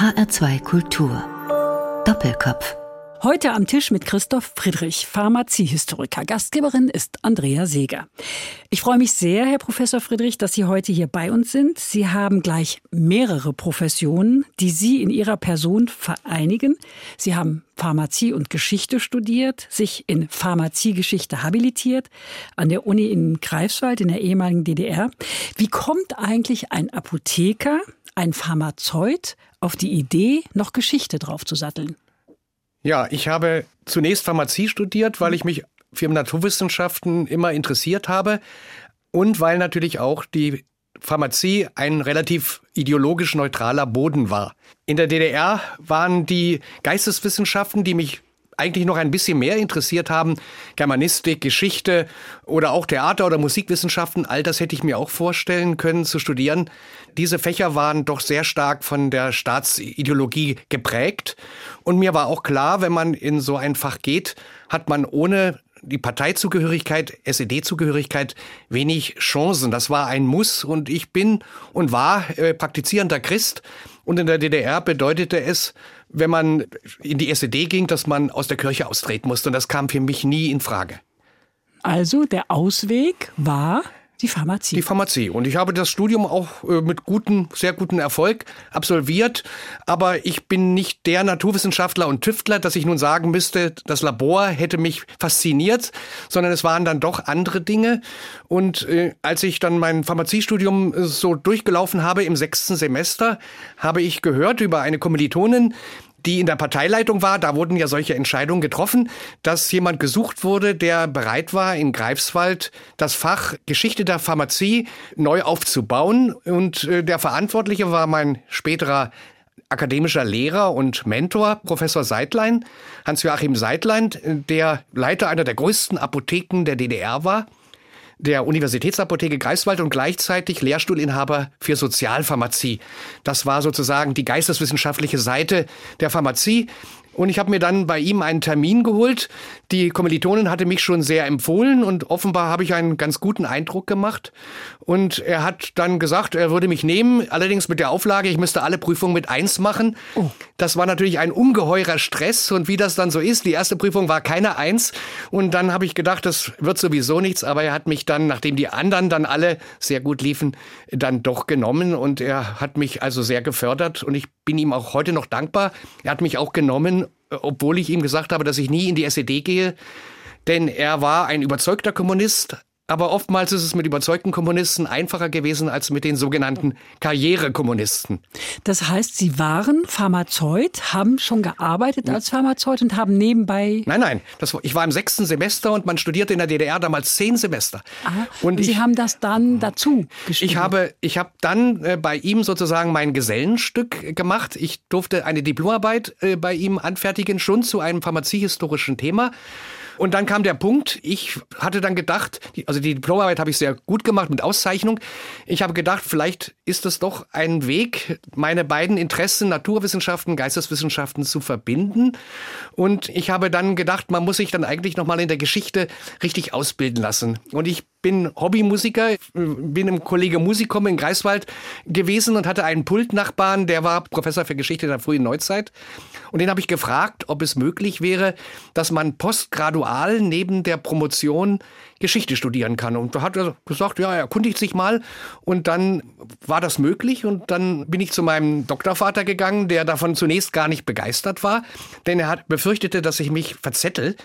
HR2 Kultur. Doppelkopf. Heute am Tisch mit Christoph Friedrich, Pharmaziehistoriker. Gastgeberin ist Andrea Seeger. Ich freue mich sehr, Herr Professor Friedrich, dass Sie heute hier bei uns sind. Sie haben gleich mehrere Professionen, die Sie in Ihrer Person vereinigen. Sie haben Pharmazie und Geschichte studiert, sich in Pharmaziegeschichte habilitiert, an der Uni in Greifswald in der ehemaligen DDR. Wie kommt eigentlich ein Apotheker, ein Pharmazeut auf die Idee, noch Geschichte draufzusatteln? Ja, ich habe zunächst Pharmazie studiert, weil ich mich für Naturwissenschaften immer interessiert habe und weil natürlich auch die Pharmazie ein relativ ideologisch neutraler Boden war. In der DDR waren die Geisteswissenschaften, die mich eigentlich noch ein bisschen mehr interessiert haben, Germanistik, Geschichte oder auch Theater- oder Musikwissenschaften, all das hätte ich mir auch vorstellen können zu studieren. Diese Fächer waren doch sehr stark von der Staatsideologie geprägt. Und mir war auch klar, wenn man in so ein Fach geht, hat man ohne die Parteizugehörigkeit, SED-Zugehörigkeit wenig Chancen. Das war ein Muss und ich bin und war äh, praktizierender Christ. Und in der DDR bedeutete es, wenn man in die SED ging, dass man aus der Kirche austreten musste. Und das kam für mich nie in Frage. Also der Ausweg war die Pharmazie. Die Pharmazie. Und ich habe das Studium auch äh, mit guten, sehr guten Erfolg absolviert. Aber ich bin nicht der Naturwissenschaftler und Tüftler, dass ich nun sagen müsste, das Labor hätte mich fasziniert, sondern es waren dann doch andere Dinge. Und äh, als ich dann mein Pharmaziestudium äh, so durchgelaufen habe im sechsten Semester, habe ich gehört über eine Kommilitonin, die in der Parteileitung war, da wurden ja solche Entscheidungen getroffen, dass jemand gesucht wurde, der bereit war, in Greifswald das Fach Geschichte der Pharmazie neu aufzubauen. Und äh, der Verantwortliche war mein späterer akademischer Lehrer und Mentor, Professor Seidlein, Hans-Joachim Seidlein, der Leiter einer der größten Apotheken der DDR war der Universitätsapotheke Greifswald und gleichzeitig Lehrstuhlinhaber für Sozialpharmazie. Das war sozusagen die geisteswissenschaftliche Seite der Pharmazie. Und ich habe mir dann bei ihm einen Termin geholt. Die Kommilitonin hatte mich schon sehr empfohlen und offenbar habe ich einen ganz guten Eindruck gemacht. Und er hat dann gesagt, er würde mich nehmen, allerdings mit der Auflage, ich müsste alle Prüfungen mit eins machen. Oh. Das war natürlich ein ungeheurer Stress und wie das dann so ist, die erste Prüfung war keine eins. Und dann habe ich gedacht, das wird sowieso nichts, aber er hat mich dann, nachdem die anderen dann alle sehr gut liefen, dann doch genommen und er hat mich also sehr gefördert und ich bin ihm auch heute noch dankbar. Er hat mich auch genommen, obwohl ich ihm gesagt habe, dass ich nie in die SED gehe. Denn er war ein überzeugter Kommunist, aber oftmals ist es mit überzeugten Kommunisten einfacher gewesen als mit den sogenannten Karrierekommunisten. Das heißt, Sie waren Pharmazeut, haben schon gearbeitet als Pharmazeut und haben nebenbei. Nein, nein. Das, ich war im sechsten Semester und man studierte in der DDR damals zehn Semester. Aha. Und, und Sie ich, haben das dann dazu geschrieben? Ich habe, ich habe dann äh, bei ihm sozusagen mein Gesellenstück gemacht. Ich durfte eine Diplomarbeit äh, bei ihm anfertigen, schon zu einem pharmaziehistorischen Thema. Und dann kam der Punkt, ich hatte dann gedacht, also die Diplomarbeit habe ich sehr gut gemacht mit Auszeichnung. Ich habe gedacht, vielleicht ist es doch ein Weg, meine beiden Interessen, Naturwissenschaften, Geisteswissenschaften zu verbinden. Und ich habe dann gedacht, man muss sich dann eigentlich nochmal in der Geschichte richtig ausbilden lassen. Und ich bin Hobbymusiker, bin im Kollege Musikum in Greifswald gewesen und hatte einen Pultnachbarn, der war Professor für Geschichte der frühen Neuzeit. Und den habe ich gefragt, ob es möglich wäre, dass man postgradual neben der Promotion Geschichte studieren kann. Und da hat er gesagt, ja, er erkundigt sich mal. Und dann war das möglich. Und dann bin ich zu meinem Doktorvater gegangen, der davon zunächst gar nicht begeistert war. Denn er hat befürchtete, dass ich mich verzettel.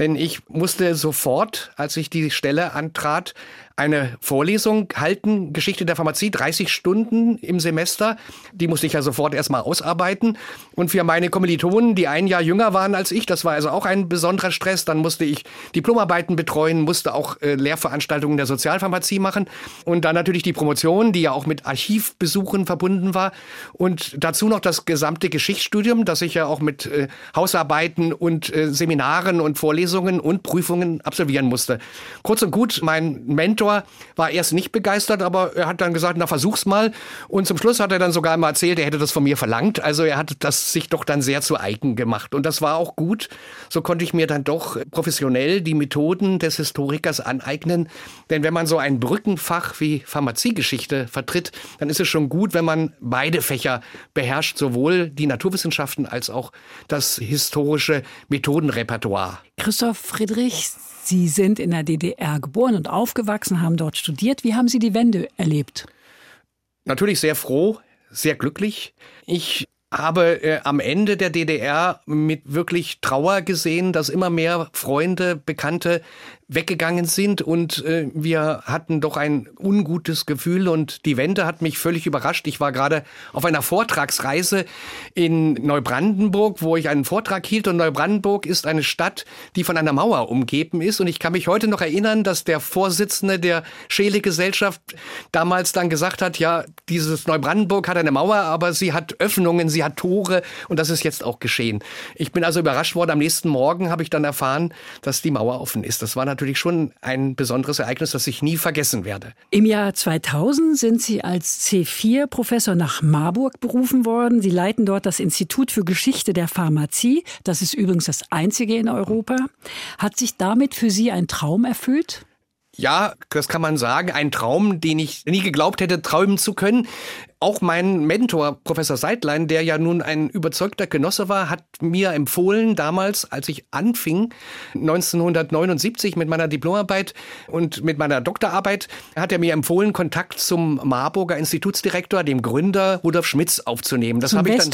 Denn ich musste sofort, als ich die Stelle antrat, eine Vorlesung halten, Geschichte der Pharmazie, 30 Stunden im Semester. Die musste ich ja sofort erstmal ausarbeiten. Und für meine Kommilitonen, die ein Jahr jünger waren als ich, das war also auch ein besonderer Stress. Dann musste ich Diplomarbeiten betreuen, musste auch äh, Lehrveranstaltungen der Sozialpharmazie machen. Und dann natürlich die Promotion, die ja auch mit Archivbesuchen verbunden war. Und dazu noch das gesamte Geschichtsstudium, das ich ja auch mit äh, Hausarbeiten und äh, Seminaren und Vorlesungen und Prüfungen absolvieren musste. Kurz und gut, mein Mentor Professor war erst nicht begeistert, aber er hat dann gesagt, na versuch's mal. Und zum Schluss hat er dann sogar mal erzählt, er hätte das von mir verlangt. Also er hat das sich doch dann sehr zu eigen gemacht. Und das war auch gut. So konnte ich mir dann doch professionell die Methoden des Historikers aneignen. Denn wenn man so ein Brückenfach wie Pharmaziegeschichte vertritt, dann ist es schon gut, wenn man beide Fächer beherrscht, sowohl die Naturwissenschaften als auch das historische Methodenrepertoire. Christoph Friedrich, Sie sind in der DDR geboren und aufgewachsen, haben dort studiert. Wie haben Sie die Wende erlebt? Natürlich sehr froh, sehr glücklich. Ich habe äh, am Ende der DDR mit wirklich Trauer gesehen, dass immer mehr Freunde, Bekannte weggegangen sind und äh, wir hatten doch ein ungutes Gefühl und die Wende hat mich völlig überrascht. Ich war gerade auf einer Vortragsreise in Neubrandenburg, wo ich einen Vortrag hielt und Neubrandenburg ist eine Stadt, die von einer Mauer umgeben ist und ich kann mich heute noch erinnern, dass der Vorsitzende der Scheele Gesellschaft damals dann gesagt hat, ja, dieses Neubrandenburg hat eine Mauer, aber sie hat Öffnungen, sie hat Tore und das ist jetzt auch geschehen. Ich bin also überrascht worden. Am nächsten Morgen habe ich dann erfahren, dass die Mauer offen ist. Das war natürlich natürlich schon ein besonderes Ereignis, das ich nie vergessen werde. Im Jahr 2000 sind Sie als C4-Professor nach Marburg berufen worden. Sie leiten dort das Institut für Geschichte der Pharmazie. Das ist übrigens das einzige in Europa. Hat sich damit für Sie ein Traum erfüllt? Ja, das kann man sagen. Ein Traum, den ich nie geglaubt hätte, träumen zu können. Auch mein Mentor, Professor Seidlein, der ja nun ein überzeugter Genosse war, hat mir empfohlen, damals, als ich anfing, 1979 mit meiner Diplomarbeit und mit meiner Doktorarbeit, hat er mir empfohlen, Kontakt zum Marburger Institutsdirektor, dem Gründer Rudolf Schmitz, aufzunehmen. Das habe ich dann.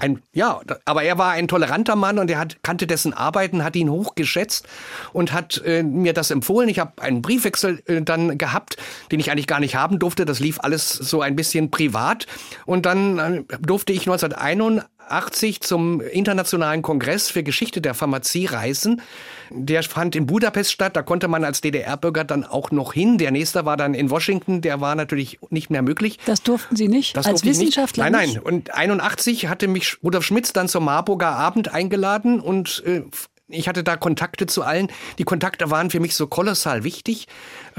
Ein, ja, aber er war ein toleranter Mann und er hat, kannte dessen Arbeiten, hat ihn hochgeschätzt und hat äh, mir das empfohlen. Ich habe einen Briefwechsel äh, dann gehabt, den ich eigentlich gar nicht haben durfte. Das lief alles so ein bisschen privat Rat. Und dann äh, durfte ich 1981 zum Internationalen Kongress für Geschichte der Pharmazie reisen. Der fand in Budapest statt. Da konnte man als DDR-Bürger dann auch noch hin. Der nächste war dann in Washington. Der war natürlich nicht mehr möglich. Das durften Sie nicht? Das als Wissenschaftler? Nicht. Nein, nein. Und 81 hatte mich Rudolf Schmitz dann zum Marburger Abend eingeladen und äh, ich hatte da Kontakte zu allen. Die Kontakte waren für mich so kolossal wichtig,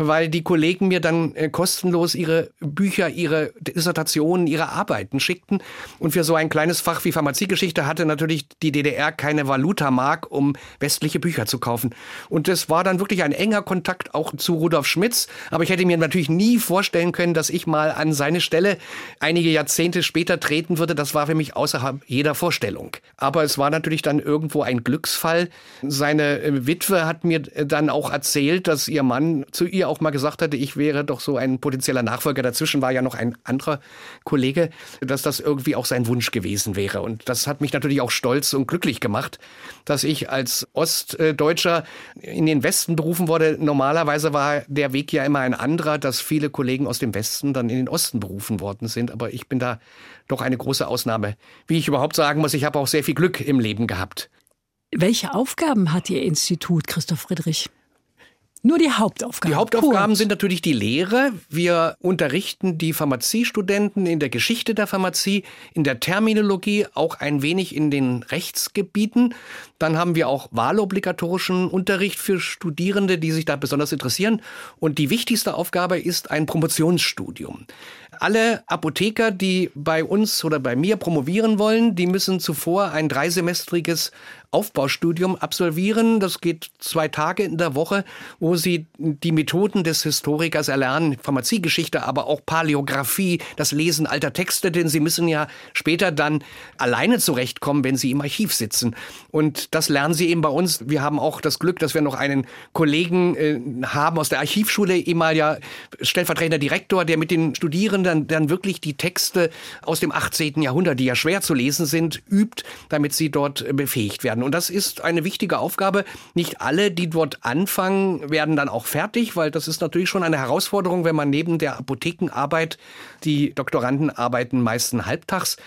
weil die Kollegen mir dann äh, kostenlos ihre Bücher, ihre Dissertationen, ihre Arbeiten schickten. Und für so ein kleines Fach wie Pharmaziegeschichte hatte natürlich die DDR keine Valutamark, um westliche Bücher zu kaufen. Und es war dann wirklich ein enger Kontakt auch zu Rudolf Schmitz. Aber ich hätte mir natürlich nie vorstellen können, dass ich mal an seine Stelle einige Jahrzehnte später treten würde. Das war für mich außerhalb jeder Vorstellung. Aber es war natürlich dann irgendwo ein Glücksfall, seine äh, Witwe hat mir äh, dann auch erzählt, dass ihr Mann zu ihr auch mal gesagt hatte, ich wäre doch so ein potenzieller Nachfolger. Dazwischen war ja noch ein anderer Kollege, dass das irgendwie auch sein Wunsch gewesen wäre. Und das hat mich natürlich auch stolz und glücklich gemacht, dass ich als Ostdeutscher in den Westen berufen wurde. Normalerweise war der Weg ja immer ein anderer, dass viele Kollegen aus dem Westen dann in den Osten berufen worden sind. Aber ich bin da doch eine große Ausnahme. Wie ich überhaupt sagen muss, ich habe auch sehr viel Glück im Leben gehabt. Welche Aufgaben hat Ihr Institut, Christoph Friedrich? Nur die Hauptaufgaben. Die Hauptaufgaben Kurz. sind natürlich die Lehre. Wir unterrichten die Pharmaziestudenten in der Geschichte der Pharmazie, in der Terminologie, auch ein wenig in den Rechtsgebieten. Dann haben wir auch wahlobligatorischen Unterricht für Studierende, die sich da besonders interessieren. Und die wichtigste Aufgabe ist ein Promotionsstudium. Alle Apotheker, die bei uns oder bei mir promovieren wollen, die müssen zuvor ein dreisemestriges Aufbaustudium absolvieren. Das geht zwei Tage in der Woche, wo sie die Methoden des Historikers erlernen, Pharmaziegeschichte, aber auch Paläographie, das Lesen alter Texte, denn sie müssen ja später dann alleine zurechtkommen, wenn sie im Archiv sitzen. Und das lernen sie eben bei uns. Wir haben auch das Glück, dass wir noch einen Kollegen äh, haben aus der Archivschule, ehemaliger stellvertretender Direktor, der mit den Studierenden dann wirklich die Texte aus dem 18. Jahrhundert, die ja schwer zu lesen sind, übt, damit sie dort befähigt werden werden. Und das ist eine wichtige Aufgabe. Nicht alle, die dort anfangen, werden dann auch fertig, weil das ist natürlich schon eine Herausforderung, wenn man neben der Apothekenarbeit, die Doktoranden arbeiten meistens halbtags,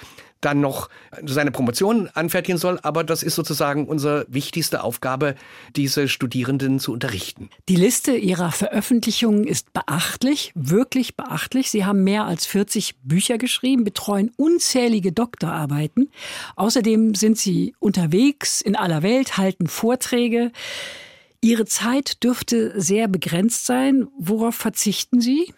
dann noch seine Promotion anfertigen soll. Aber das ist sozusagen unsere wichtigste Aufgabe, diese Studierenden zu unterrichten. Die Liste Ihrer Veröffentlichungen ist beachtlich, wirklich beachtlich. Sie haben mehr als 40 Bücher geschrieben, betreuen unzählige Doktorarbeiten. Außerdem sind Sie unterwegs in aller Welt, halten Vorträge. Ihre Zeit dürfte sehr begrenzt sein. Worauf verzichten Sie?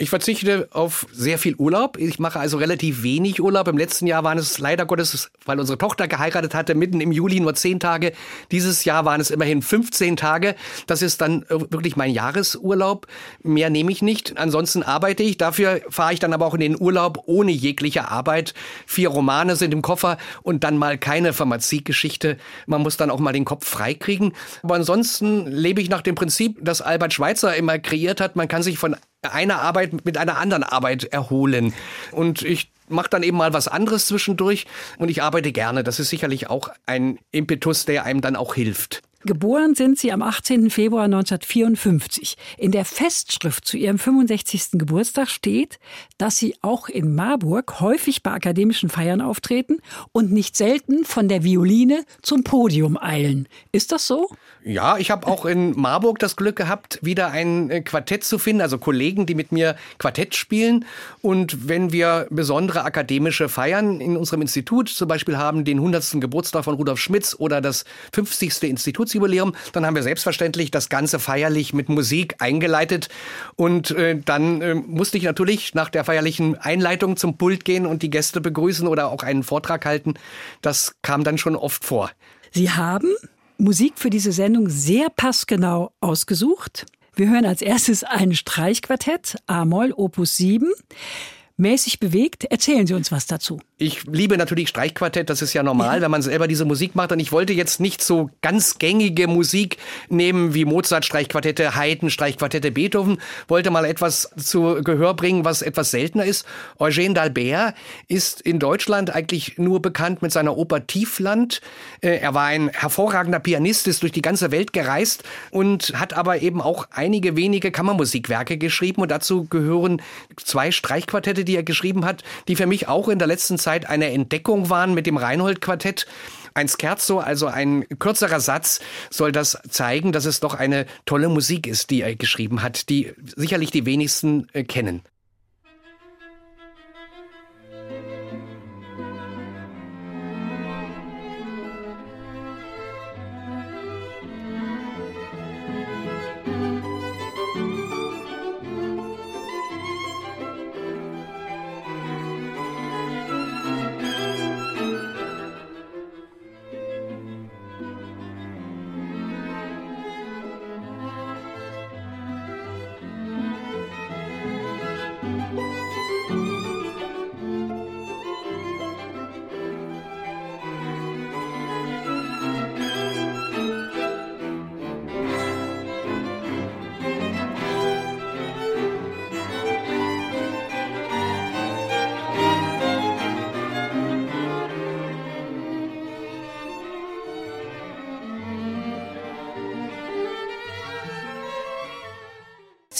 Ich verzichte auf sehr viel Urlaub. Ich mache also relativ wenig Urlaub. Im letzten Jahr waren es leider Gottes, weil unsere Tochter geheiratet hatte, mitten im Juli nur zehn Tage. Dieses Jahr waren es immerhin 15 Tage. Das ist dann äh, wirklich mein Jahresurlaub. Mehr nehme ich nicht. Ansonsten arbeite ich. Dafür fahre ich dann aber auch in den Urlaub ohne jegliche Arbeit. Vier Romane sind im Koffer und dann mal keine Pharmaziegeschichte. Man muss dann auch mal den Kopf freikriegen. Aber ansonsten lebe ich nach dem Prinzip, das Albert Schweitzer immer kreiert hat. Man kann sich von einer Arbeit mit einer anderen Arbeit erholen. Und ich mache dann eben mal was anderes zwischendurch und ich arbeite gerne. Das ist sicherlich auch ein Impetus, der einem dann auch hilft. Geboren sind Sie am 18. Februar 1954. In der Festschrift zu Ihrem 65. Geburtstag steht, dass Sie auch in Marburg häufig bei akademischen Feiern auftreten und nicht selten von der Violine zum Podium eilen. Ist das so? Ja, ich habe auch in Marburg das Glück gehabt, wieder ein äh, Quartett zu finden, also Kollegen, die mit mir Quartett spielen. Und wenn wir besondere akademische Feiern in unserem Institut zum Beispiel haben, den 100. Geburtstag von Rudolf Schmitz oder das 50. Institutsjubiläum, dann haben wir selbstverständlich das Ganze feierlich mit Musik eingeleitet. Und äh, dann äh, musste ich natürlich nach der feierlichen Einleitung zum Pult gehen und die Gäste begrüßen oder auch einen Vortrag halten. Das kam dann schon oft vor. Sie haben Musik für diese Sendung sehr passgenau ausgesucht. Wir hören als erstes ein Streichquartett, A-Moll, Opus 7 mäßig bewegt. Erzählen Sie uns was dazu. Ich liebe natürlich Streichquartett, das ist ja normal, ja. wenn man selber diese Musik macht. Und ich wollte jetzt nicht so ganz gängige Musik nehmen wie Mozart Streichquartette, Haydn Streichquartette, Beethoven. Wollte mal etwas zu Gehör bringen, was etwas seltener ist. Eugène d'Albert ist in Deutschland eigentlich nur bekannt mit seiner Oper Tiefland. Äh, er war ein hervorragender Pianist, ist durch die ganze Welt gereist und hat aber eben auch einige wenige Kammermusikwerke geschrieben. Und dazu gehören zwei Streichquartette, die er geschrieben hat, die für mich auch in der letzten Zeit eine Entdeckung waren mit dem Reinhold-Quartett. Ein Scherzo, also ein kürzerer Satz, soll das zeigen, dass es doch eine tolle Musik ist, die er geschrieben hat, die sicherlich die wenigsten äh, kennen.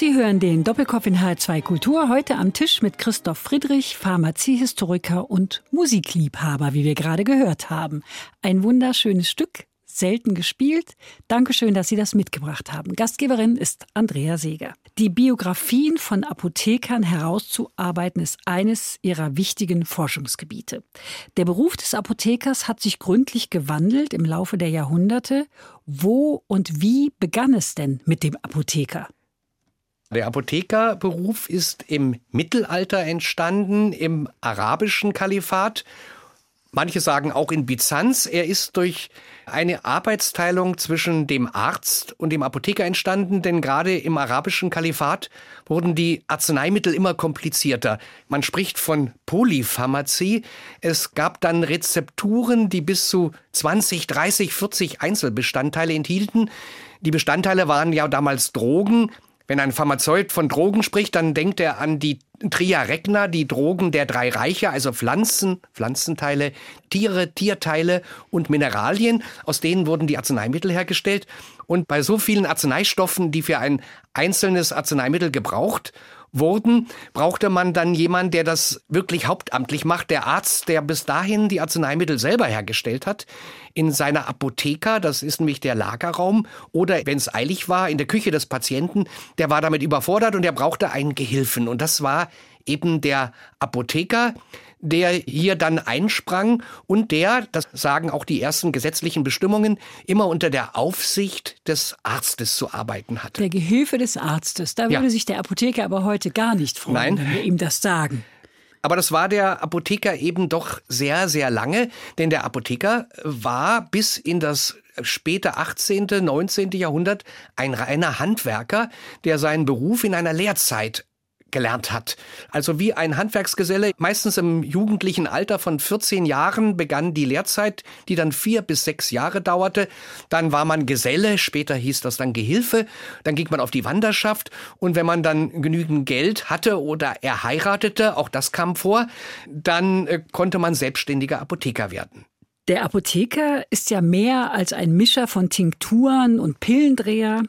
Sie hören den Doppelkopf in H2 Kultur heute am Tisch mit Christoph Friedrich, Pharmaziehistoriker und Musikliebhaber, wie wir gerade gehört haben. Ein wunderschönes Stück, selten gespielt. Dankeschön, dass Sie das mitgebracht haben. Gastgeberin ist Andrea Seeger. Die Biografien von Apothekern herauszuarbeiten ist eines ihrer wichtigen Forschungsgebiete. Der Beruf des Apothekers hat sich gründlich gewandelt im Laufe der Jahrhunderte. Wo und wie begann es denn mit dem Apotheker? Der Apothekerberuf ist im Mittelalter entstanden, im arabischen Kalifat. Manche sagen auch in Byzanz. Er ist durch eine Arbeitsteilung zwischen dem Arzt und dem Apotheker entstanden, denn gerade im arabischen Kalifat wurden die Arzneimittel immer komplizierter. Man spricht von Polypharmazie. Es gab dann Rezepturen, die bis zu 20, 30, 40 Einzelbestandteile enthielten. Die Bestandteile waren ja damals Drogen, wenn ein Pharmazeut von Drogen spricht, dann denkt er an die Tria Regna, die Drogen der drei Reiche, also Pflanzen, Pflanzenteile, Tiere, Tierteile und Mineralien. Aus denen wurden die Arzneimittel hergestellt. Und bei so vielen Arzneistoffen, die für ein einzelnes Arzneimittel gebraucht wurden, brauchte man dann jemanden, der das wirklich hauptamtlich macht. Der Arzt, der bis dahin die Arzneimittel selber hergestellt hat, in seiner Apotheka, das ist nämlich der Lagerraum, oder wenn es eilig war, in der Küche des Patienten, der war damit überfordert und er brauchte einen Gehilfen. Und das war eben der Apotheker, der hier dann einsprang und der, das sagen auch die ersten gesetzlichen Bestimmungen, immer unter der Aufsicht des Arztes zu arbeiten hatte. Der Gehilfe des Arztes. Da würde ja. sich der Apotheker aber heute gar nicht freuen, Nein. wenn wir ihm das sagen. Aber das war der Apotheker eben doch sehr, sehr lange, denn der Apotheker war bis in das späte 18., 19. Jahrhundert ein reiner Handwerker, der seinen Beruf in einer Lehrzeit gelernt hat. Also wie ein Handwerksgeselle, meistens im jugendlichen Alter von 14 Jahren begann die Lehrzeit, die dann vier bis sechs Jahre dauerte. Dann war man Geselle, später hieß das dann Gehilfe. Dann ging man auf die Wanderschaft und wenn man dann genügend Geld hatte oder er heiratete, auch das kam vor, dann äh, konnte man selbstständiger Apotheker werden. Der Apotheker ist ja mehr als ein Mischer von Tinkturen und Pillendreher.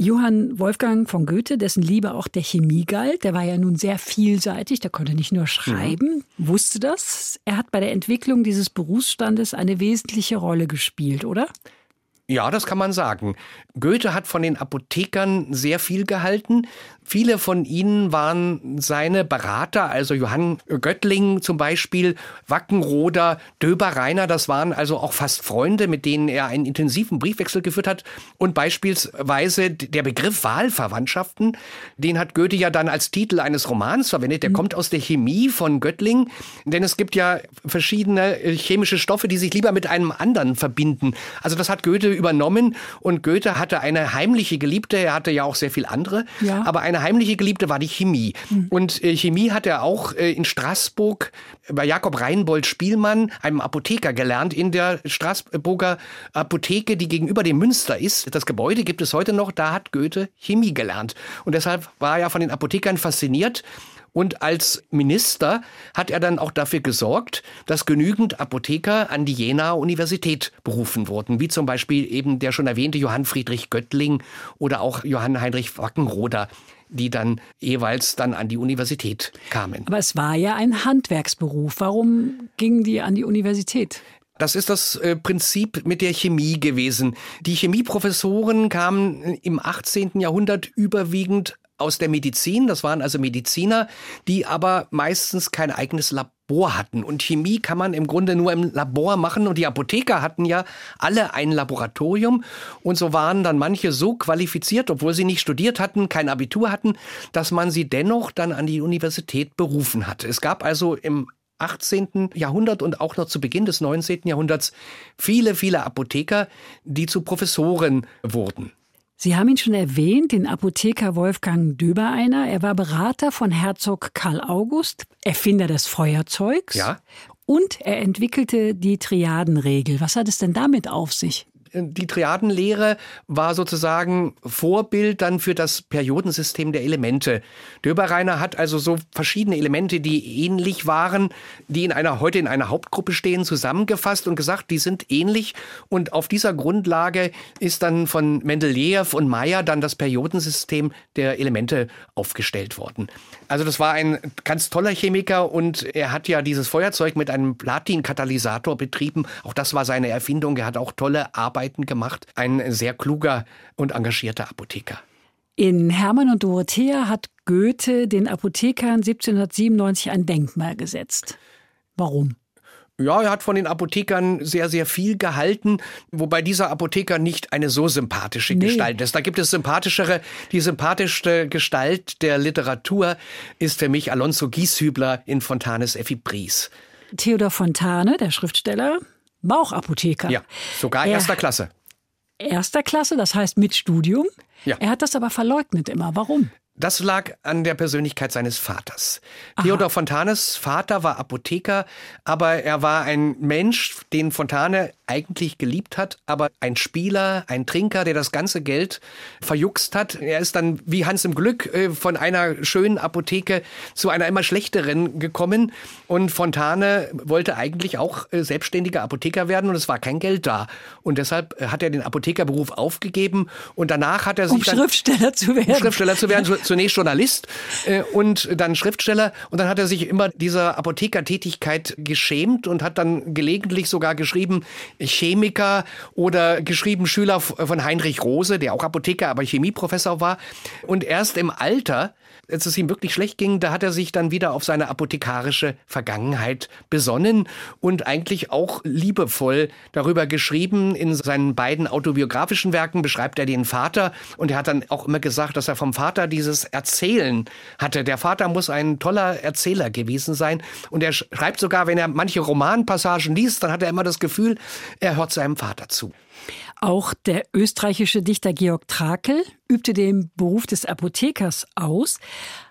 Johann Wolfgang von Goethe, dessen Liebe auch der Chemie galt, der war ja nun sehr vielseitig, der konnte nicht nur schreiben, mhm. wusste das. Er hat bei der Entwicklung dieses Berufsstandes eine wesentliche Rolle gespielt, oder? Ja, das kann man sagen. Goethe hat von den Apothekern sehr viel gehalten. Viele von ihnen waren seine Berater, also Johann Göttling zum Beispiel, Wackenroder, Döber Rainer, das waren also auch fast Freunde, mit denen er einen intensiven Briefwechsel geführt hat. Und beispielsweise der Begriff Wahlverwandtschaften, den hat Goethe ja dann als Titel eines Romans verwendet. Der mhm. kommt aus der Chemie von Göttling, denn es gibt ja verschiedene chemische Stoffe, die sich lieber mit einem anderen verbinden. Also das hat Goethe übernommen und Goethe hatte eine heimliche Geliebte, er hatte ja auch sehr viel andere, ja. aber eine heimliche Geliebte war die Chemie. Mhm. Und äh, Chemie hat er auch äh, in Straßburg bei Jakob Reinbold Spielmann, einem Apotheker, gelernt, in der Straßburger Apotheke, die gegenüber dem Münster ist. Das Gebäude gibt es heute noch, da hat Goethe Chemie gelernt. Und deshalb war er von den Apothekern fasziniert und als Minister hat er dann auch dafür gesorgt, dass genügend Apotheker an die Jenaer Universität berufen wurden, wie zum Beispiel eben der schon erwähnte Johann Friedrich Göttling oder auch Johann Heinrich Wackenroder die dann jeweils dann an die Universität kamen. Aber es war ja ein Handwerksberuf. Warum gingen die an die Universität? Das ist das äh, Prinzip mit der Chemie gewesen. Die Chemieprofessoren kamen im 18. Jahrhundert überwiegend aus der Medizin. Das waren also Mediziner, die aber meistens kein eigenes Labor hatten. Und Chemie kann man im Grunde nur im Labor machen. Und die Apotheker hatten ja alle ein Laboratorium. Und so waren dann manche so qualifiziert, obwohl sie nicht studiert hatten, kein Abitur hatten, dass man sie dennoch dann an die Universität berufen hat. Es gab also im 18. Jahrhundert und auch noch zu Beginn des 19. Jahrhunderts viele, viele Apotheker, die zu Professoren wurden. Sie haben ihn schon erwähnt, den Apotheker Wolfgang Döbereiner. Er war Berater von Herzog Karl August, Erfinder des Feuerzeugs. Ja. Und er entwickelte die Triadenregel. Was hat es denn damit auf sich? Die Triadenlehre war sozusagen Vorbild dann für das Periodensystem der Elemente. Döberreiner hat also so verschiedene Elemente, die ähnlich waren, die in einer, heute in einer Hauptgruppe stehen, zusammengefasst und gesagt, die sind ähnlich. Und auf dieser Grundlage ist dann von Mendeleev und Meyer dann das Periodensystem der Elemente aufgestellt worden. Also das war ein ganz toller Chemiker und er hat ja dieses Feuerzeug mit einem Platinkatalysator betrieben. Auch das war seine Erfindung. Er hat auch tolle Arbeit Arbeiten gemacht. Ein sehr kluger und engagierter Apotheker. In Hermann und Dorothea hat Goethe den Apothekern 1797 ein Denkmal gesetzt. Warum? Ja, er hat von den Apothekern sehr, sehr viel gehalten, wobei dieser Apotheker nicht eine so sympathische nee. Gestalt ist. Da gibt es sympathischere. Die sympathischste Gestalt der Literatur ist für mich Alonso Gieshübler in Fontanes Effi Bries. Theodor Fontane, der Schriftsteller, Bauchapotheker. Ja, sogar er, erster Klasse. Erster Klasse, das heißt mit Studium. Ja. Er hat das aber verleugnet immer. Warum? Das lag an der Persönlichkeit seines Vaters. Aha. Theodor Fontanes Vater war Apotheker, aber er war ein Mensch, den Fontane eigentlich geliebt hat, aber ein Spieler, ein Trinker, der das ganze Geld verjuckst hat. Er ist dann wie Hans im Glück äh, von einer schönen Apotheke zu einer immer schlechteren gekommen und Fontane wollte eigentlich auch äh, selbstständiger Apotheker werden und es war kein Geld da. Und deshalb äh, hat er den Apothekerberuf aufgegeben und danach hat er sich um Schriftsteller zu werden. Um Schriftsteller zu werden, zunächst Journalist äh, und dann Schriftsteller. Und dann hat er sich immer dieser Apothekertätigkeit geschämt und hat dann gelegentlich sogar geschrieben Chemiker oder geschrieben Schüler von Heinrich Rose, der auch Apotheker, aber Chemieprofessor war. Und erst im Alter als es ihm wirklich schlecht ging, da hat er sich dann wieder auf seine apothekarische Vergangenheit besonnen und eigentlich auch liebevoll darüber geschrieben. In seinen beiden autobiografischen Werken beschreibt er den Vater und er hat dann auch immer gesagt, dass er vom Vater dieses Erzählen hatte. Der Vater muss ein toller Erzähler gewesen sein und er schreibt sogar, wenn er manche Romanpassagen liest, dann hat er immer das Gefühl, er hört seinem Vater zu. Auch der österreichische Dichter Georg Trakel übte den Beruf des Apothekers aus.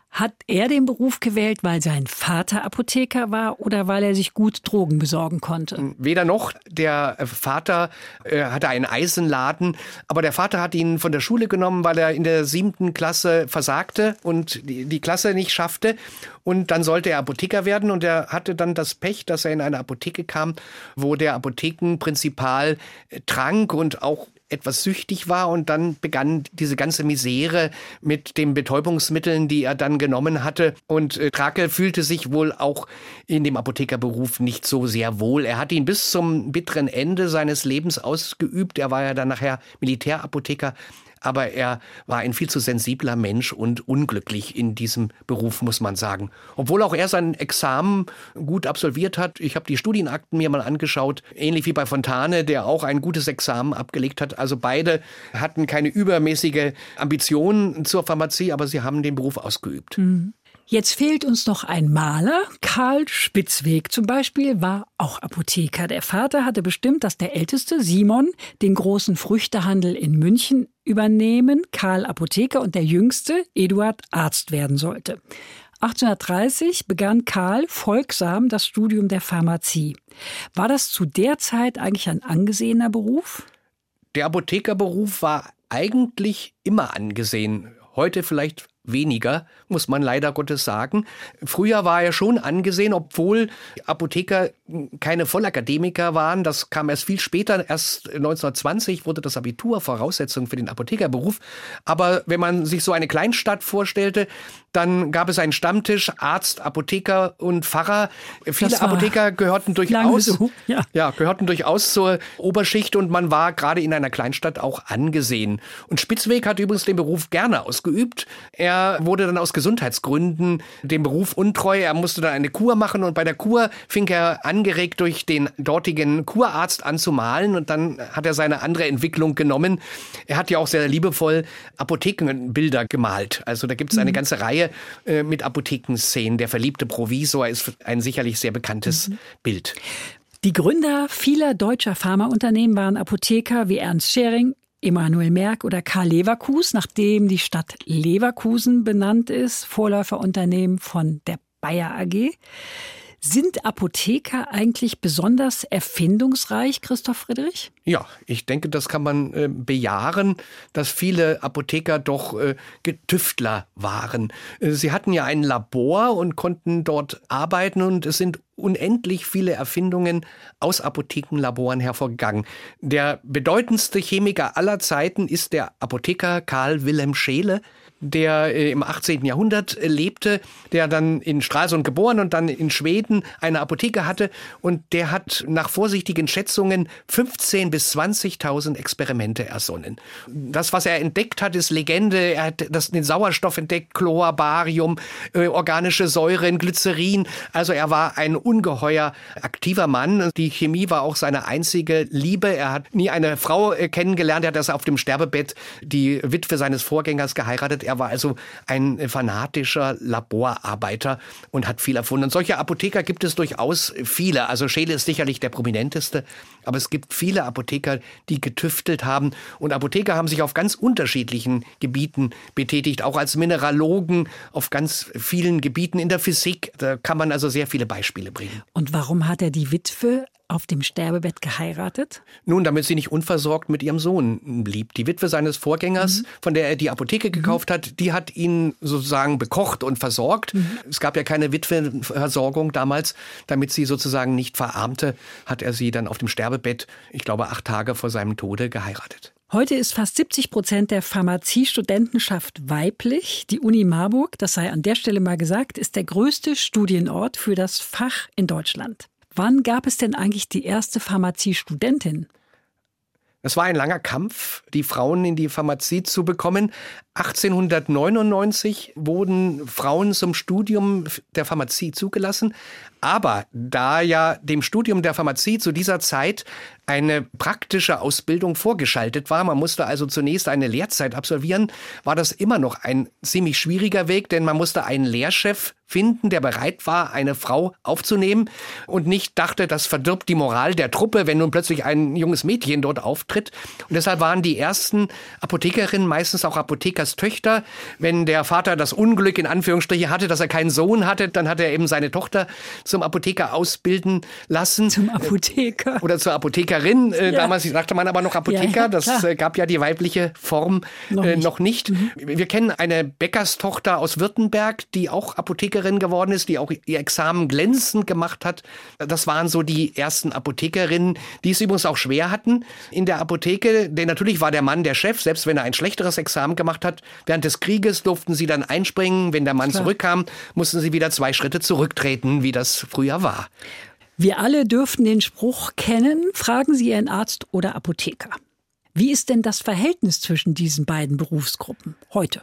Hat er den Beruf gewählt, weil sein Vater Apotheker war oder weil er sich gut Drogen besorgen konnte? Weder noch. Der Vater äh, hatte einen Eisenladen, aber der Vater hat ihn von der Schule genommen, weil er in der siebten Klasse versagte und die, die Klasse nicht schaffte. Und dann sollte er Apotheker werden und er hatte dann das Pech, dass er in eine Apotheke kam, wo der Apothekenprinzipal äh, trank und auch etwas süchtig war und dann begann diese ganze Misere mit den Betäubungsmitteln, die er dann genommen hatte. Und äh, Trakel fühlte sich wohl auch in dem Apothekerberuf nicht so sehr wohl. Er hat ihn bis zum bitteren Ende seines Lebens ausgeübt. Er war ja dann nachher Militärapotheker aber er war ein viel zu sensibler Mensch und unglücklich in diesem Beruf, muss man sagen. Obwohl auch er sein Examen gut absolviert hat. Ich habe die Studienakten mir mal angeschaut, ähnlich wie bei Fontane, der auch ein gutes Examen abgelegt hat. Also beide hatten keine übermäßige Ambition zur Pharmazie, aber sie haben den Beruf ausgeübt. Mhm. Jetzt fehlt uns noch ein Maler. Karl Spitzweg zum Beispiel war auch Apotheker. Der Vater hatte bestimmt, dass der Älteste, Simon, den großen Früchtehandel in München übernehmen, Karl Apotheker und der Jüngste, Eduard, Arzt werden sollte. 1830 begann Karl folgsam das Studium der Pharmazie. War das zu der Zeit eigentlich ein angesehener Beruf? Der Apothekerberuf war eigentlich immer angesehen. Heute vielleicht weniger, muss man leider Gottes sagen. Früher war er schon angesehen, obwohl Apotheker keine Vollakademiker waren. Das kam erst viel später. Erst 1920 wurde das Abitur Voraussetzung für den Apothekerberuf. Aber wenn man sich so eine Kleinstadt vorstellte, dann gab es einen Stammtisch, Arzt, Apotheker und Pfarrer. Viele Apotheker gehörten durchaus, so, ja. ja, gehörten durchaus zur Oberschicht und man war gerade in einer Kleinstadt auch angesehen. Und Spitzweg hat übrigens den Beruf gerne ausgeübt. Er wurde dann aus Gesundheitsgründen dem Beruf untreu. Er musste dann eine Kur machen und bei der Kur fing er angeregt durch den dortigen Kurarzt an zu malen und dann hat er seine andere Entwicklung genommen. Er hat ja auch sehr liebevoll Apothekenbilder gemalt. Also da gibt es eine mhm. ganze Reihe äh, mit Apothekenszenen. Der verliebte Provisor ist ein sicherlich sehr bekanntes mhm. Bild. Die Gründer vieler deutscher Pharmaunternehmen waren Apotheker wie Ernst Schering, Emanuel Merck oder Karl Leverkus, nachdem die Stadt Leverkusen benannt ist, Vorläuferunternehmen von der Bayer AG. Sind Apotheker eigentlich besonders erfindungsreich, Christoph Friedrich? Ja, ich denke, das kann man äh, bejahen, dass viele Apotheker doch äh, Getüftler waren. Äh, sie hatten ja ein Labor und konnten dort arbeiten und es sind unendlich viele Erfindungen aus Apothekenlaboren hervorgegangen. Der bedeutendste Chemiker aller Zeiten ist der Apotheker Karl Wilhelm Scheele, der äh, im 18. Jahrhundert äh, lebte, der dann in Stralsund geboren und dann in Schweden eine Apotheke hatte und der hat nach vorsichtigen Schätzungen 15 bis 20.000 Experimente ersonnen. Das, was er entdeckt hat, ist Legende. Er hat das, den Sauerstoff entdeckt, Chlor, Barium, äh, organische Säuren, Glycerin. Also er war ein ungeheuer aktiver Mann. Die Chemie war auch seine einzige Liebe. Er hat nie eine Frau äh, kennengelernt. Er hat das auf dem Sterbebett die Witwe seines Vorgängers geheiratet. Er war also ein fanatischer Laborarbeiter und hat viel erfunden. Und solche Apotheker gibt es durchaus viele. Also Scheele ist sicherlich der prominenteste, aber es gibt viele Apotheker, die getüftelt haben. Und Apotheker haben sich auf ganz unterschiedlichen Gebieten betätigt, auch als Mineralogen auf ganz vielen Gebieten in der Physik. Da kann man also sehr viele Beispiele bringen. Und warum hat er die Witwe auf dem Sterbebett geheiratet? Nun, damit sie nicht unversorgt mit ihrem Sohn blieb. Die Witwe seines Vorgängers, mhm. von der er die Apotheke gekauft mhm. hat, die hat ihn sozusagen bekocht und versorgt. Mhm. Es gab ja keine Witwenversorgung damals. Damit sie sozusagen nicht verarmte, hat er sie dann auf dem Sterbebett, ich glaube, acht Tage vor seinem Tode geheiratet. Heute ist fast 70 Prozent der Pharmaziestudentenschaft weiblich. Die Uni Marburg, das sei an der Stelle mal gesagt, ist der größte Studienort für das Fach in Deutschland. Wann gab es denn eigentlich die erste Pharmaziestudentin? Es war ein langer Kampf, die Frauen in die Pharmazie zu bekommen. 1899 wurden Frauen zum Studium der Pharmazie zugelassen. Aber da ja dem Studium der Pharmazie zu dieser Zeit eine praktische Ausbildung vorgeschaltet war, man musste also zunächst eine Lehrzeit absolvieren, war das immer noch ein ziemlich schwieriger Weg, denn man musste einen Lehrchef finden, der bereit war, eine Frau aufzunehmen und nicht dachte, das verdirbt die Moral der Truppe, wenn nun plötzlich ein junges Mädchen dort auftritt. Und deshalb waren die ersten Apothekerinnen meistens auch Apothekerstöchter. Wenn der Vater das Unglück in Anführungsstriche hatte, dass er keinen Sohn hatte, dann hat er eben seine Tochter zum Apotheker ausbilden lassen. Zum Apotheker. Oder zur Apothekerin. Äh, ja. Damals sagte man aber noch Apotheker. Ja, das. Äh, gab ja die weibliche Form noch äh, nicht. Noch nicht. Mhm. Wir kennen eine Bäckerstochter aus Württemberg, die auch Apothekerin geworden ist, die auch ihr Examen glänzend gemacht hat. Das waren so die ersten Apothekerinnen, die es übrigens auch schwer hatten in der Apotheke. Denn natürlich war der Mann der Chef, selbst wenn er ein schlechteres Examen gemacht hat. Während des Krieges durften sie dann einspringen. Wenn der Mann klar. zurückkam, mussten sie wieder zwei Schritte zurücktreten, wie das früher war. Wir alle dürften den Spruch kennen, fragen Sie Ihren Arzt oder Apotheker. Wie ist denn das Verhältnis zwischen diesen beiden Berufsgruppen heute?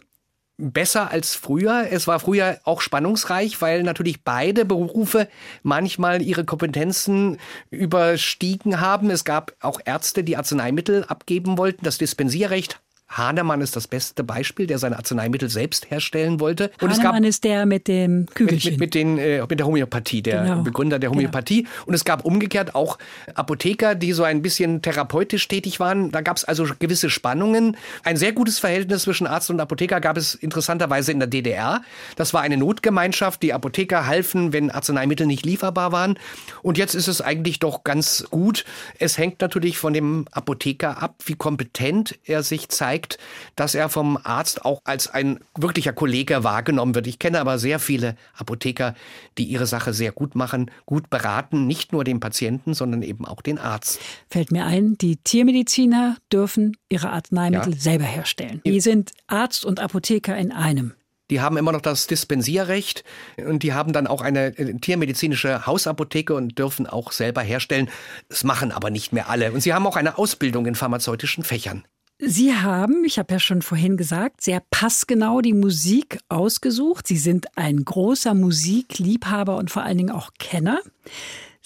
besser als früher. Es war früher auch spannungsreich, weil natürlich beide Berufe manchmal ihre Kompetenzen überstiegen haben. Es gab auch Ärzte, die Arzneimittel abgeben wollten. Das Dispensierrecht Hahnemann ist das beste Beispiel, der seine Arzneimittel selbst herstellen wollte. Und Hahnemann es gab, ist der mit dem Kügelchen. Mit, mit, mit, den, äh, mit der Homöopathie, der genau. Begründer der genau. Homöopathie. Genau. Und es gab umgekehrt auch Apotheker, die so ein bisschen therapeutisch tätig waren. Da gab es also gewisse Spannungen. Ein sehr gutes Verhältnis zwischen Arzt und Apotheker gab es interessanterweise in der DDR. Das war eine Notgemeinschaft. Die Apotheker halfen, wenn Arzneimittel nicht lieferbar waren. Und jetzt ist es eigentlich doch ganz gut. Es hängt natürlich von dem Apotheker ab, wie kompetent er sich zeigt zeigt, dass er vom Arzt auch als ein wirklicher Kollege wahrgenommen wird. Ich kenne aber sehr viele Apotheker, die ihre Sache sehr gut machen, gut beraten, nicht nur den Patienten, sondern eben auch den Arzt. Fällt mir ein, die Tiermediziner dürfen ihre Arzneimittel ja. selber herstellen. Die sind Arzt und Apotheker in einem. Die haben immer noch das Dispensierrecht und die haben dann auch eine äh, tiermedizinische Hausapotheke und dürfen auch selber herstellen. Das machen aber nicht mehr alle. Und sie haben auch eine Ausbildung in pharmazeutischen Fächern. Sie haben, ich habe ja schon vorhin gesagt, sehr passgenau die Musik ausgesucht. Sie sind ein großer Musikliebhaber und vor allen Dingen auch Kenner.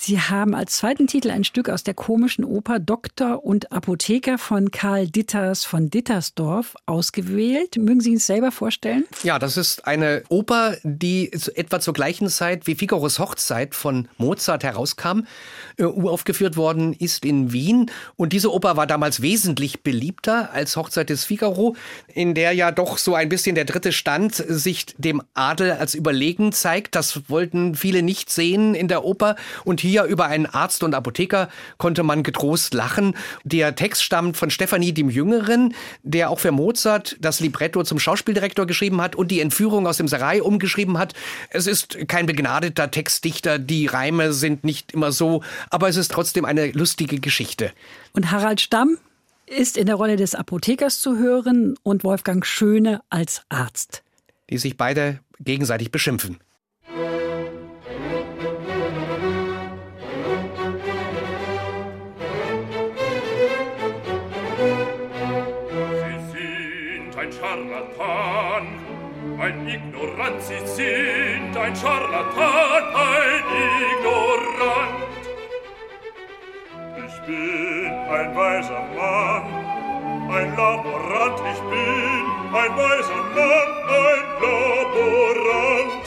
Sie haben als zweiten Titel ein Stück aus der komischen Oper Doktor und Apotheker von Karl Ditters von Dittersdorf ausgewählt. Mögen Sie es selber vorstellen? Ja, das ist eine Oper, die etwa zur gleichen Zeit wie Figaros Hochzeit von Mozart herauskam, äh, uraufgeführt worden ist in Wien. Und diese Oper war damals wesentlich beliebter als Hochzeit des Figaro, in der ja doch so ein bisschen der dritte Stand sich dem Adel als überlegen zeigt. Das wollten viele nicht sehen in der Oper. Und hier über einen Arzt und Apotheker konnte man getrost lachen. Der Text stammt von Stefanie dem Jüngeren, der auch für Mozart das Libretto zum Schauspieldirektor geschrieben hat und die Entführung aus dem Serai umgeschrieben hat. Es ist kein begnadeter Textdichter, die Reime sind nicht immer so, aber es ist trotzdem eine lustige Geschichte. Und Harald Stamm ist in der Rolle des Apothekers zu hören und Wolfgang Schöne als Arzt. Die sich beide gegenseitig beschimpfen. Ein Ignorant, Sie sind ein Scharlatan, ein Ignorant. Ich bin ein weiser Mann, ein Laborant, ich bin ein weiser Mann, ein Laborant.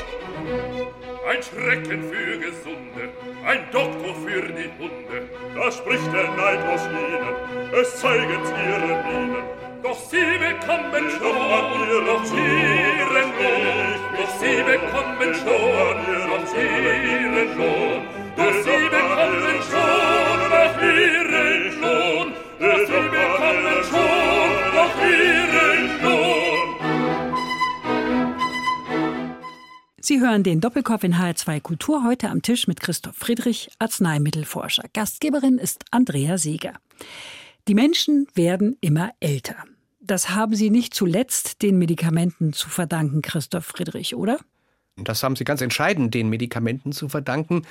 Ein Schrecken für Gesunde, ein Doktor für die Hunde, da spricht der Neid aus ihnen, es zeigen's ihre Mienen. Doch sie bekommen schon noch ihren Lohn. Doch sie bekommen schon noch ihren Lohn. Doch sie bekommen schon noch ihren Lohn. Doch sie bekommen schon noch ihren Lohn. Sie hören den Doppelkopf in HR2 Kultur heute am Tisch mit Christoph Friedrich, Arzneimittelforscher. Gastgeberin ist Andrea Seeger. Die Menschen werden immer älter. Das haben Sie nicht zuletzt den Medikamenten zu verdanken, Christoph Friedrich, oder? Das haben Sie ganz entscheidend den Medikamenten zu verdanken.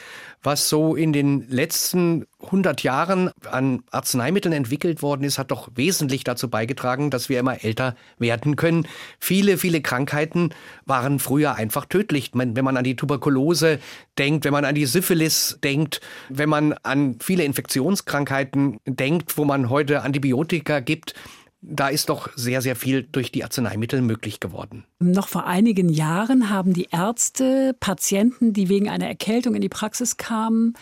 Was so in den letzten 100 Jahren an Arzneimitteln entwickelt worden ist, hat doch wesentlich dazu beigetragen, dass wir immer älter werden können. Viele, viele Krankheiten waren früher einfach tödlich. Wenn man an die Tuberkulose denkt, wenn man an die Syphilis denkt, wenn man an viele Infektionskrankheiten denkt, wo man heute Antibiotika gibt, da ist doch sehr, sehr viel durch die Arzneimittel möglich geworden. Noch vor einigen Jahren haben die Ärzte Patienten, die wegen einer Erkältung in die Praxis kamen,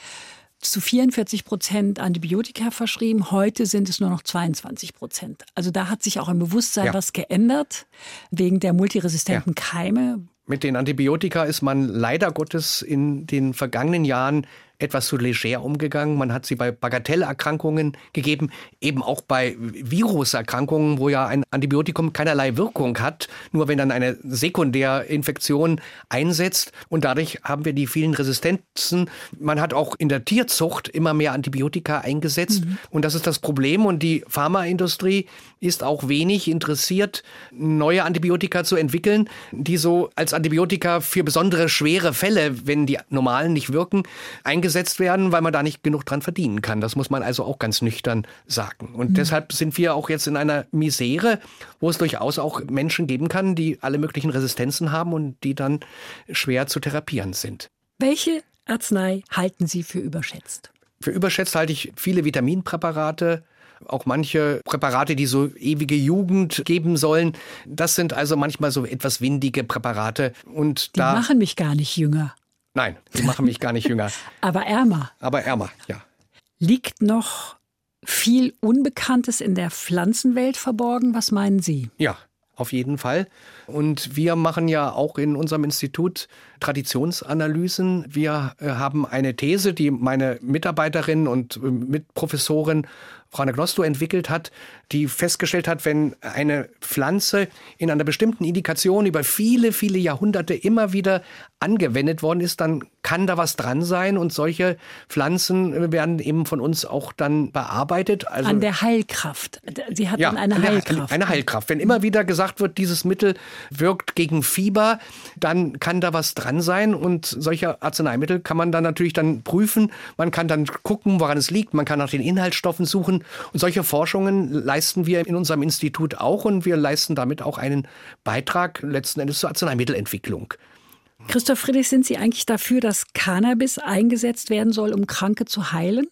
zu 44 Prozent Antibiotika verschrieben. Heute sind es nur noch 22 Prozent. Also da hat sich auch im Bewusstsein ja. was geändert wegen der multiresistenten ja. Keime. Mit den Antibiotika ist man leider Gottes in den vergangenen Jahren etwas zu leger umgegangen. Man hat sie bei Bagatellerkrankungen gegeben, eben auch bei Viruserkrankungen, wo ja ein Antibiotikum keinerlei Wirkung hat, nur wenn dann eine Sekundärinfektion einsetzt. Und dadurch haben wir die vielen Resistenzen. Man hat auch in der Tierzucht immer mehr Antibiotika eingesetzt. Mhm. Und das ist das Problem. Und die Pharmaindustrie ist auch wenig interessiert, neue Antibiotika zu entwickeln, die so als Antibiotika für besondere schwere Fälle, wenn die normalen nicht wirken, eingesetzt eingesetzt werden, weil man da nicht genug dran verdienen kann. Das muss man also auch ganz nüchtern sagen. Und mhm. deshalb sind wir auch jetzt in einer Misere, wo es durchaus auch Menschen geben kann, die alle möglichen Resistenzen haben und die dann schwer zu therapieren sind. Welche Arznei halten Sie für überschätzt? Für überschätzt halte ich viele Vitaminpräparate, auch manche Präparate, die so ewige Jugend geben sollen. Das sind also manchmal so etwas windige Präparate. Und die machen mich gar nicht jünger. Nein, die machen mich gar nicht jünger. Aber ärmer. Aber ärmer, ja. Liegt noch viel Unbekanntes in der Pflanzenwelt verborgen? Was meinen Sie? Ja, auf jeden Fall. Und wir machen ja auch in unserem Institut Traditionsanalysen. Wir äh, haben eine These, die meine Mitarbeiterin und äh, Mitprofessorin Frau Nagnosto entwickelt hat, die festgestellt hat, wenn eine Pflanze in einer bestimmten Indikation über viele, viele Jahrhunderte immer wieder angewendet worden ist, dann kann da was dran sein und solche Pflanzen werden eben von uns auch dann bearbeitet. Also an der Heilkraft. Sie hat ja, eine Heilkraft. Eine Heilkraft. Wenn immer wieder gesagt wird, dieses Mittel wirkt gegen Fieber, dann kann da was dran sein und solche Arzneimittel kann man dann natürlich dann prüfen. Man kann dann gucken, woran es liegt. Man kann nach den Inhaltsstoffen suchen und solche Forschungen leisten wir in unserem Institut auch und wir leisten damit auch einen Beitrag letzten Endes zur Arzneimittelentwicklung. Christoph Friedrich, sind Sie eigentlich dafür, dass Cannabis eingesetzt werden soll, um Kranke zu heilen?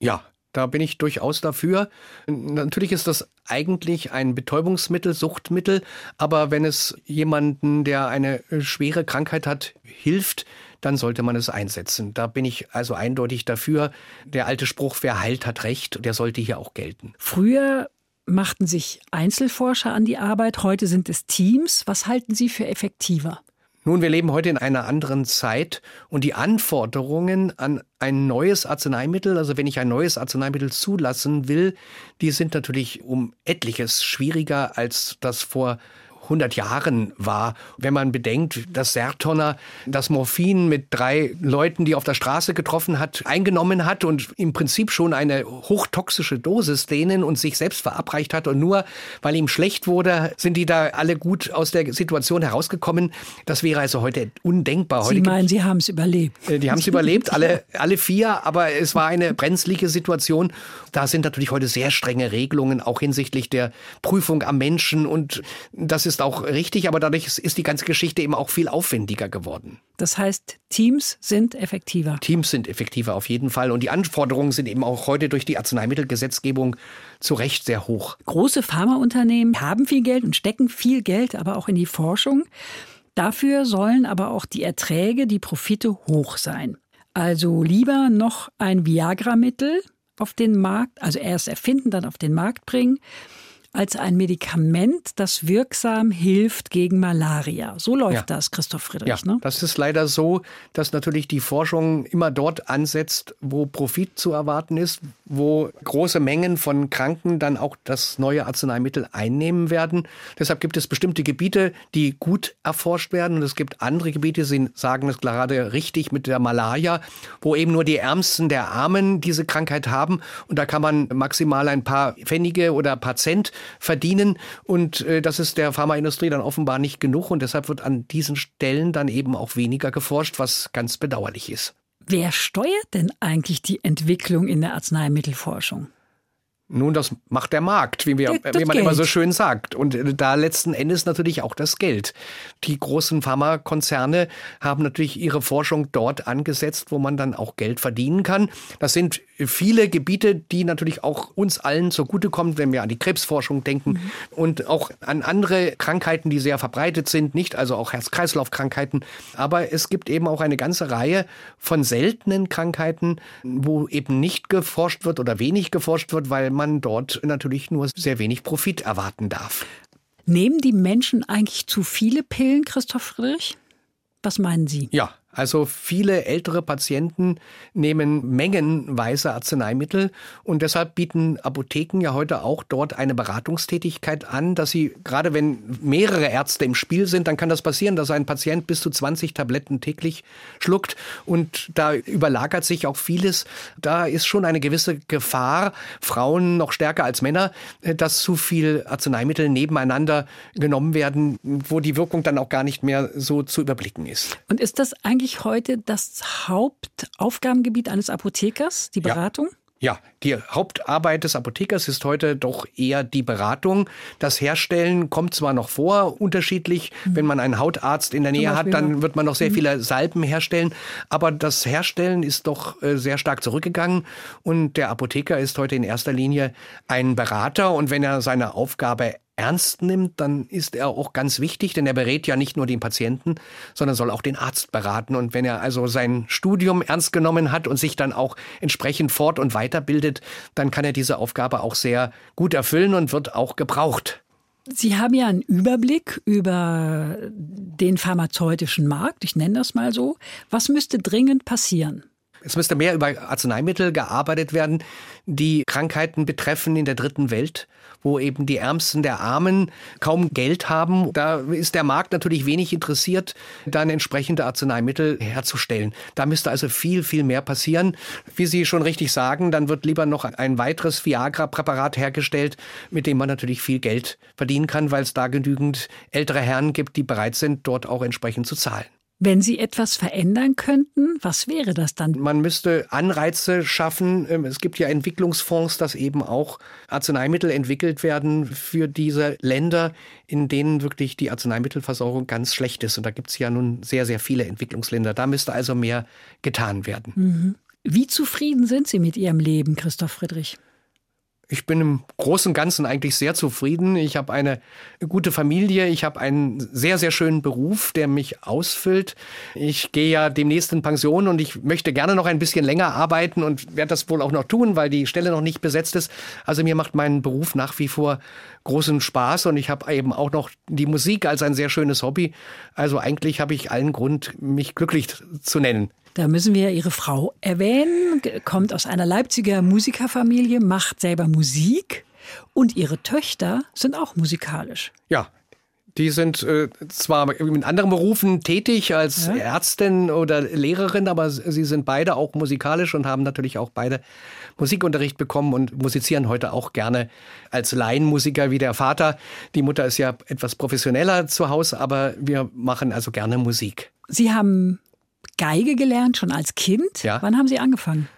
Ja, da bin ich durchaus dafür. Natürlich ist das eigentlich ein Betäubungsmittel, Suchtmittel, aber wenn es jemanden, der eine schwere Krankheit hat, hilft, dann sollte man es einsetzen. Da bin ich also eindeutig dafür. Der alte Spruch, wer heilt, hat recht, der sollte hier auch gelten. Früher machten sich Einzelforscher an die Arbeit, heute sind es Teams. Was halten Sie für effektiver? Nun, wir leben heute in einer anderen Zeit und die Anforderungen an ein neues Arzneimittel, also wenn ich ein neues Arzneimittel zulassen will, die sind natürlich um etliches schwieriger als das vor 100 Jahren war. Wenn man bedenkt, dass Sertoner das Morphin mit drei Leuten, die auf der Straße getroffen hat, eingenommen hat und im Prinzip schon eine hochtoxische Dosis denen und sich selbst verabreicht hat und nur weil ihm schlecht wurde, sind die da alle gut aus der Situation herausgekommen. Das wäre also heute undenkbar. Sie meinen, Sie haben es überlebt. Äh, die haben es überlebt, alle, alle vier, aber es war eine brenzlige Situation. Da sind natürlich heute sehr strenge Regelungen, auch hinsichtlich der Prüfung am Menschen und das ist ist auch richtig, aber dadurch ist die ganze Geschichte eben auch viel aufwendiger geworden. Das heißt, Teams sind effektiver. Teams sind effektiver auf jeden Fall. Und die Anforderungen sind eben auch heute durch die Arzneimittelgesetzgebung zu Recht sehr hoch. Große Pharmaunternehmen haben viel Geld und stecken viel Geld, aber auch in die Forschung. Dafür sollen aber auch die Erträge, die Profite hoch sein. Also lieber noch ein Viagra-Mittel auf den Markt, also erst erfinden, dann auf den Markt bringen, als ein Medikament, das wirksam hilft gegen Malaria. So läuft ja. das, Christoph Friedrich. Ja, ne? das ist leider so, dass natürlich die Forschung immer dort ansetzt, wo Profit zu erwarten ist, wo große Mengen von Kranken dann auch das neue Arzneimittel einnehmen werden. Deshalb gibt es bestimmte Gebiete, die gut erforscht werden und es gibt andere Gebiete, Sie sagen es gerade richtig mit der Malaria, wo eben nur die Ärmsten der Armen diese Krankheit haben und da kann man maximal ein paar Pfennige oder ein paar Cent verdienen und äh, das ist der Pharmaindustrie dann offenbar nicht genug und deshalb wird an diesen Stellen dann eben auch weniger geforscht, was ganz bedauerlich ist. Wer steuert denn eigentlich die Entwicklung in der Arzneimittelforschung? Nun, das macht der Markt, wie, wir, wie man Geld. immer so schön sagt. Und äh, da letzten Endes natürlich auch das Geld. Die großen Pharmakonzerne haben natürlich ihre Forschung dort angesetzt, wo man dann auch Geld verdienen kann. Das sind viele Gebiete, die natürlich auch uns allen zugutekommen, wenn wir an die Krebsforschung denken mhm. und auch an andere Krankheiten, die sehr verbreitet sind, nicht also auch Herz-Kreislauf-Krankheiten. Aber es gibt eben auch eine ganze Reihe von seltenen Krankheiten, wo eben nicht geforscht wird oder wenig geforscht wird, weil man dort natürlich nur sehr wenig Profit erwarten darf. Nehmen die Menschen eigentlich zu viele Pillen, Christoph Friedrich? Was meinen Sie? Ja, also viele ältere Patienten nehmen mengenweise Arzneimittel und deshalb bieten Apotheken ja heute auch dort eine Beratungstätigkeit an, dass sie, gerade wenn mehrere Ärzte im Spiel sind, dann kann das passieren, dass ein Patient bis zu 20 Tabletten täglich schluckt und da überlagert sich auch vieles. Da ist schon eine gewisse Gefahr, Frauen noch stärker als Männer, dass zu viel Arzneimittel nebeneinander genommen werden, wo die Wirkung dann auch gar nicht mehr so zu überblicken ist. Und ist das eigentlich eigentlich heute das Hauptaufgabengebiet eines Apothekers, die Beratung? Ja. Ja, die Hauptarbeit des Apothekers ist heute doch eher die Beratung. Das Herstellen kommt zwar noch vor, unterschiedlich. Mhm. Wenn man einen Hautarzt in der Nähe hat, dann wird man noch sehr mhm. viele Salben herstellen. Aber das Herstellen ist doch äh, sehr stark zurückgegangen. Und der Apotheker ist heute in erster Linie ein Berater. Und wenn er seine Aufgabe ernst nimmt, dann ist er auch ganz wichtig, denn er berät ja nicht nur den Patienten, sondern soll auch den Arzt beraten. Und wenn er also sein Studium ernst genommen hat und sich dann auch entsprechend fort- und weiterbildet, dann kann er diese Aufgabe auch sehr gut erfüllen und wird auch gebraucht. Sie haben ja einen Überblick über den pharmazeutischen Markt, ich nenne das mal so. Was müsste dringend passieren? Es müsste mehr über Arzneimittel gearbeitet werden, die Krankheiten betreffen in der dritten Welt, wo eben die Ärmsten der Armen kaum Geld haben. Da ist der Markt natürlich wenig interessiert, dann entsprechende Arzneimittel herzustellen. Da müsste also viel, viel mehr passieren. Wie Sie schon richtig sagen, dann wird lieber noch ein weiteres Viagra-Präparat hergestellt, mit dem man natürlich viel Geld verdienen kann, weil es da genügend ältere Herren gibt, die bereit sind, dort auch entsprechend zu zahlen. Wenn Sie etwas verändern könnten, was wäre das dann? Man müsste Anreize schaffen. Ähm, es gibt ja Entwicklungsfonds, dass eben auch Arzneimittel entwickelt werden für diese Länder, in denen wirklich die Arzneimittelversorgung ganz schlecht ist. Und da gibt es ja nun sehr, sehr viele Entwicklungsländer. Da müsste also mehr getan werden. Mhm. Wie zufrieden sind Sie mit Ihrem Leben, Christoph Friedrich? Ich bin im Großen und Ganzen eigentlich sehr zufrieden. Ich habe eine gute Familie, ich habe einen sehr, sehr schönen Beruf, der mich ausfüllt. Ich gehe ja demnächst in Pension und ich möchte gerne noch ein bisschen länger arbeiten und werde das wohl auch noch tun, weil die Stelle noch nicht besetzt ist. Also mir macht mein Beruf nach wie vor großen Spaß und ich habe eben auch noch die Musik als ein sehr schönes Hobby. Also eigentlich habe ich allen Grund, mich glücklich zu nennen. Da müssen wir Ihre Frau erwähnen, kommt aus einer Leipziger Musikerfamilie, macht selber Musik und Ihre Töchter sind auch musikalisch. Ja, die sind äh, zwar in anderen Berufen tätig als ja. Ärztin oder Lehrerin, aber sie sind beide auch musikalisch und haben natürlich auch beide Musikunterricht bekommen und musizieren heute auch gerne als Laienmusiker wie der Vater. Die Mutter ist ja etwas professioneller zu Hause, aber wir machen also gerne Musik. Sie haben Geige gelernt, schon als Kind. Ja. Wann haben Sie angefangen?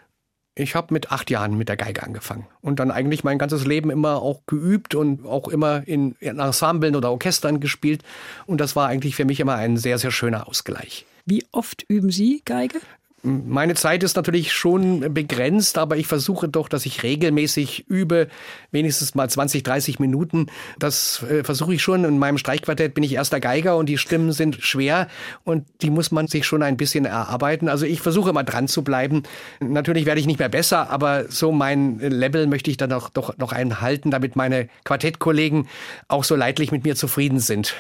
Ich habe mit acht Jahren mit der Geige angefangen und dann eigentlich mein ganzes Leben immer auch geübt und auch immer in, in Ensemblen oder Orchestern gespielt. Und das war eigentlich für mich immer ein sehr, sehr schöner Ausgleich. Wie oft üben Sie Geige? Meine Zeit ist natürlich schon begrenzt, aber ich versuche doch, dass ich regelmäßig übe, wenigstens mal 20, 30 Minuten. Das äh, versuche ich schon. In meinem Streichquartett bin ich erster Geiger und die Stimmen sind schwer und die muss man sich schon ein bisschen erarbeiten. Also ich versuche immer dran zu bleiben. Natürlich werde ich nicht mehr besser, aber so mein Level möchte ich dann auch doch noch einhalten, damit meine Quartettkollegen auch so leidlich mit mir zufrieden sind.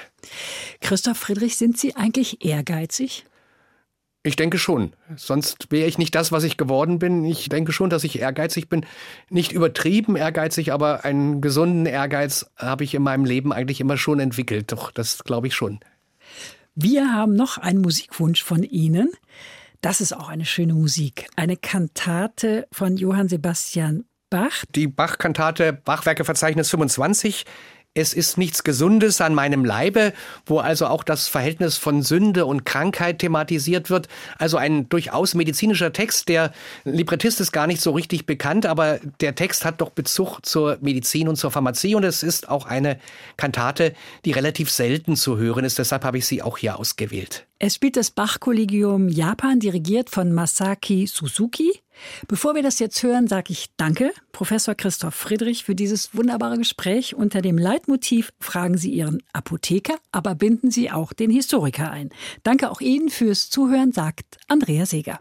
Christoph Friedrich, sind Sie eigentlich ehrgeizig? Ich denke schon. Sonst wäre ich nicht das, was ich geworden bin. Ich denke schon, dass ich ehrgeizig bin. Nicht übertrieben ehrgeizig, aber einen gesunden Ehrgeiz habe ich in meinem Leben eigentlich immer schon entwickelt. Doch, das glaube ich schon. Wir haben noch einen Musikwunsch von Ihnen. Das ist auch eine schöne Musik. Eine Kantate von Johann Sebastian Bach. Die Bach-Kantate Bachwerkeverzeichnis 25 es ist nichts Gesundes an meinem Leibe, wo also auch das Verhältnis von Sünde und Krankheit thematisiert wird. Also ein durchaus medizinischer Text. Der Librettist ist gar nicht so richtig bekannt, aber der Text hat doch Bezug zur Medizin und zur Pharmazie und es ist auch eine Kantate, die relativ selten zu hören ist. Deshalb habe ich sie auch hier ausgewählt. Es spielt das Bach-Kollegium Japan, dirigiert von Masaki Suzuki. Bevor wir das jetzt hören, sage ich Danke, Professor Christoph Friedrich, für dieses wunderbare Gespräch unter dem Leitmotiv Fragen Sie Ihren Apotheker, aber binden Sie auch den Historiker ein. Danke auch Ihnen fürs Zuhören, sagt Andrea Seeger.